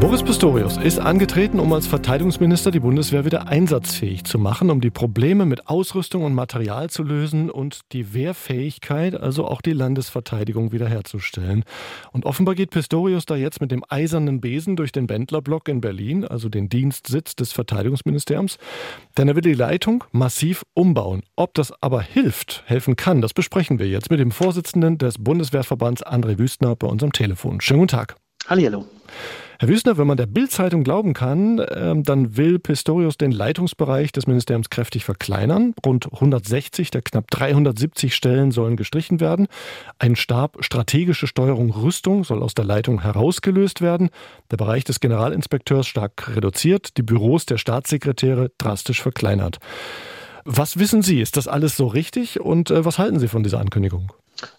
Boris Pistorius ist angetreten, um als Verteidigungsminister die Bundeswehr wieder einsatzfähig zu machen, um die Probleme mit Ausrüstung und Material zu lösen und die Wehrfähigkeit, also auch die Landesverteidigung wiederherzustellen. Und offenbar geht Pistorius da jetzt mit dem eisernen Besen durch den Bändlerblock in Berlin, also den Dienstsitz des Verteidigungsministeriums, denn er will die Leitung massiv umbauen. Ob das aber hilft, helfen kann, das besprechen wir jetzt mit dem Vorsitzenden des Bundeswehrverbands André Wüstner bei unserem Telefon. Schönen guten Tag. Hallo. Herr Wüstner, wenn man der Bild-Zeitung glauben kann, ähm, dann will Pistorius den Leitungsbereich des Ministeriums kräftig verkleinern. Rund 160 der knapp 370 Stellen sollen gestrichen werden. Ein Stab strategische Steuerung Rüstung soll aus der Leitung herausgelöst werden. Der Bereich des Generalinspekteurs stark reduziert, die Büros der Staatssekretäre drastisch verkleinert. Was wissen Sie? Ist das alles so richtig? Und äh, was halten Sie von dieser Ankündigung?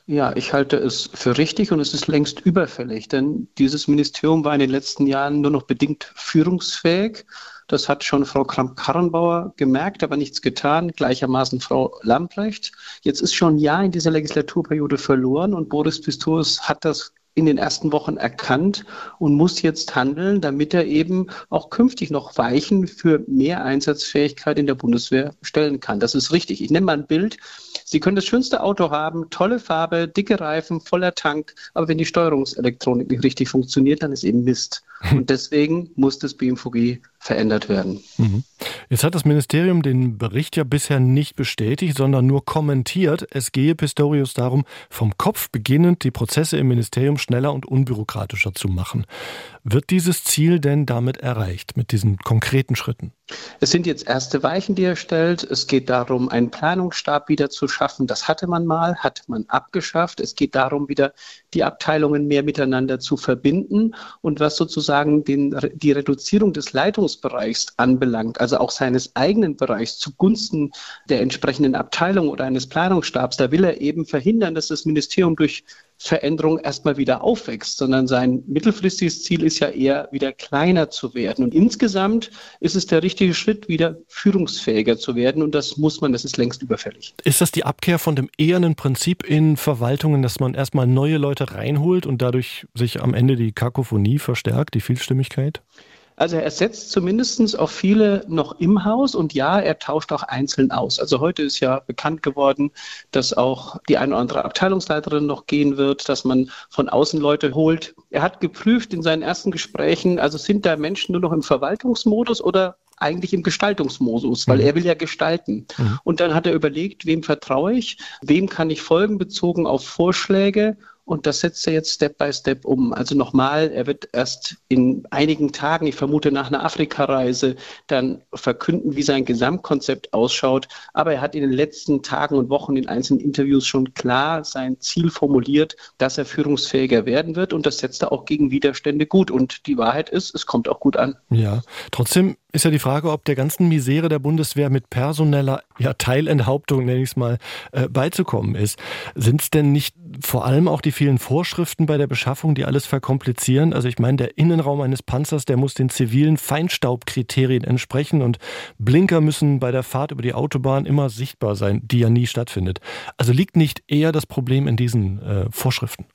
Ja, ich halte es für richtig und es ist längst überfällig, denn dieses Ministerium war in den letzten Jahren nur noch bedingt führungsfähig. Das hat schon Frau Kramp-Karrenbauer gemerkt, aber nichts getan. Gleichermaßen Frau Lamprecht. Jetzt ist schon ein Jahr in dieser Legislaturperiode verloren und Boris Pistorius hat das in den ersten Wochen erkannt und muss jetzt handeln, damit er eben auch künftig noch Weichen für mehr Einsatzfähigkeit in der Bundeswehr stellen kann. Das ist richtig. Ich nenne mal ein Bild. Sie können das schönste Auto haben, tolle Farbe, dicke Reifen, voller Tank, aber wenn die Steuerungselektronik nicht richtig funktioniert, dann ist eben Mist. Und deswegen muss das BMVG verändert werden. Mhm. Jetzt hat das Ministerium den Bericht ja bisher nicht bestätigt, sondern nur kommentiert. Es gehe Pistorius darum, vom Kopf beginnend die Prozesse im Ministerium schneller und unbürokratischer zu machen. Wird dieses Ziel denn damit erreicht, mit diesen konkreten Schritten? Es sind jetzt erste Weichen, die er stellt. Es geht darum, einen Planungsstab wieder zu schaffen. Das hatte man mal, hat man abgeschafft. Es geht darum, wieder die Abteilungen mehr miteinander zu verbinden. Und was sozusagen den, die Reduzierung des Leitungsbereichs anbelangt, also auch seines eigenen Bereichs zugunsten der entsprechenden Abteilung oder eines Planungsstabs, da will er eben verhindern, dass das Ministerium durch Veränderung erstmal wieder aufwächst, sondern sein mittelfristiges Ziel ist ja eher wieder kleiner zu werden. Und insgesamt ist es der richtige Schritt, wieder führungsfähiger zu werden. Und das muss man, das ist längst überfällig. Ist das die Abkehr von dem ehernen Prinzip in Verwaltungen, dass man erstmal neue Leute reinholt und dadurch sich am Ende die Kakophonie verstärkt, die Vielstimmigkeit? Also er setzt zumindest auf viele noch im Haus und ja, er tauscht auch einzeln aus. Also heute ist ja bekannt geworden, dass auch die eine oder andere Abteilungsleiterin noch gehen wird, dass man von außen Leute holt. Er hat geprüft in seinen ersten Gesprächen, also sind da Menschen nur noch im Verwaltungsmodus oder eigentlich im Gestaltungsmodus, weil mhm. er will ja gestalten. Mhm. Und dann hat er überlegt, wem vertraue ich, wem kann ich folgen bezogen auf Vorschläge und das setzt er jetzt Step by Step um. Also nochmal, er wird erst in einigen Tagen, ich vermute nach einer Afrikareise, dann verkünden, wie sein Gesamtkonzept ausschaut. Aber er hat in den letzten Tagen und Wochen in einzelnen Interviews schon klar sein Ziel formuliert, dass er führungsfähiger werden wird. Und das setzt er auch gegen Widerstände gut. Und die Wahrheit ist, es kommt auch gut an. Ja, trotzdem ist ja die Frage, ob der ganzen Misere der Bundeswehr mit personeller ja, Teilenthauptung, nenne ich es mal, äh, beizukommen ist. Sind es denn nicht vor allem auch die vielen Vorschriften bei der Beschaffung, die alles verkomplizieren? Also ich meine, der Innenraum eines Panzers, der muss den zivilen Feinstaubkriterien entsprechen und Blinker müssen bei der Fahrt über die Autobahn immer sichtbar sein, die ja nie stattfindet. Also liegt nicht eher das Problem in diesen äh, Vorschriften?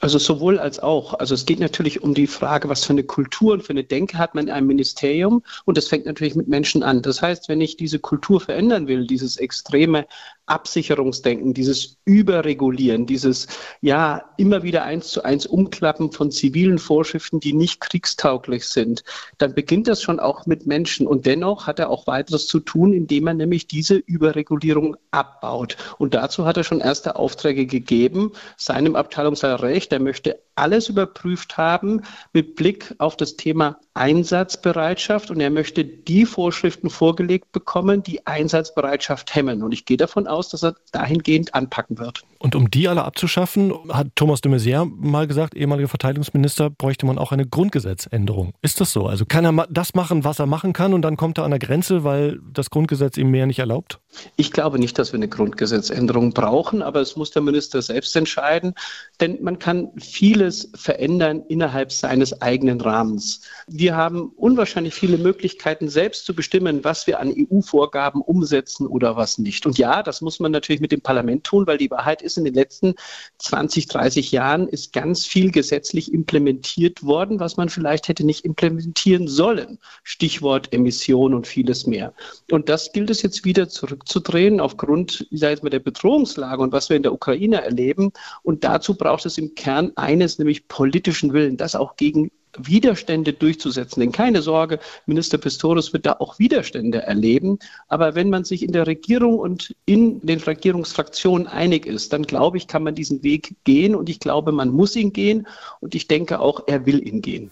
Also sowohl als auch. Also es geht natürlich um die Frage, was für eine Kultur und für eine Denke hat man in einem Ministerium. Und das fängt natürlich mit Menschen an. Das heißt, wenn ich diese Kultur verändern will, dieses extreme Absicherungsdenken, dieses Überregulieren, dieses ja immer wieder eins zu eins Umklappen von zivilen Vorschriften, die nicht kriegstauglich sind, dann beginnt das schon auch mit Menschen. Und dennoch hat er auch weiteres zu tun, indem er nämlich diese Überregulierung abbaut. Und dazu hat er schon erste Aufträge gegeben, seinem Abteilungsleiter Recht. Er möchte alles überprüft haben mit Blick auf das Thema Einsatzbereitschaft und er möchte die Vorschriften vorgelegt bekommen, die Einsatzbereitschaft hemmen. Und ich gehe davon aus, dass er dahingehend anpacken wird. Und um die alle abzuschaffen, hat Thomas de Maizière mal gesagt, ehemaliger Verteidigungsminister, bräuchte man auch eine Grundgesetzänderung. Ist das so? Also kann er das machen, was er machen kann und dann kommt er an der Grenze, weil das Grundgesetz ihm mehr nicht erlaubt? Ich glaube nicht, dass wir eine Grundgesetzänderung brauchen, aber es muss der Minister selbst entscheiden, denn man kann vieles verändern innerhalb seines eigenen Rahmens. Wir haben unwahrscheinlich viele Möglichkeiten, selbst zu bestimmen, was wir an EU-Vorgaben umsetzen oder was nicht. Und ja, das muss man natürlich mit dem Parlament tun, weil die Wahrheit ist, in den letzten 20, 30 Jahren ist ganz viel gesetzlich implementiert worden, was man vielleicht hätte nicht implementieren sollen. Stichwort Emission und vieles mehr. Und das gilt es jetzt wieder zurückzudrehen aufgrund, ich sage jetzt mal, der Bedrohungslage und was wir in der Ukraine erleben. Und dazu braucht es im Kern nämlich politischen Willen, das auch gegen Widerstände durchzusetzen. Denn keine Sorge, Minister Pistorius wird da auch Widerstände erleben. Aber wenn man sich in der Regierung und in den Regierungsfraktionen einig ist, dann glaube ich, kann man diesen Weg gehen. Und ich glaube, man muss ihn gehen. Und ich denke auch, er will ihn gehen.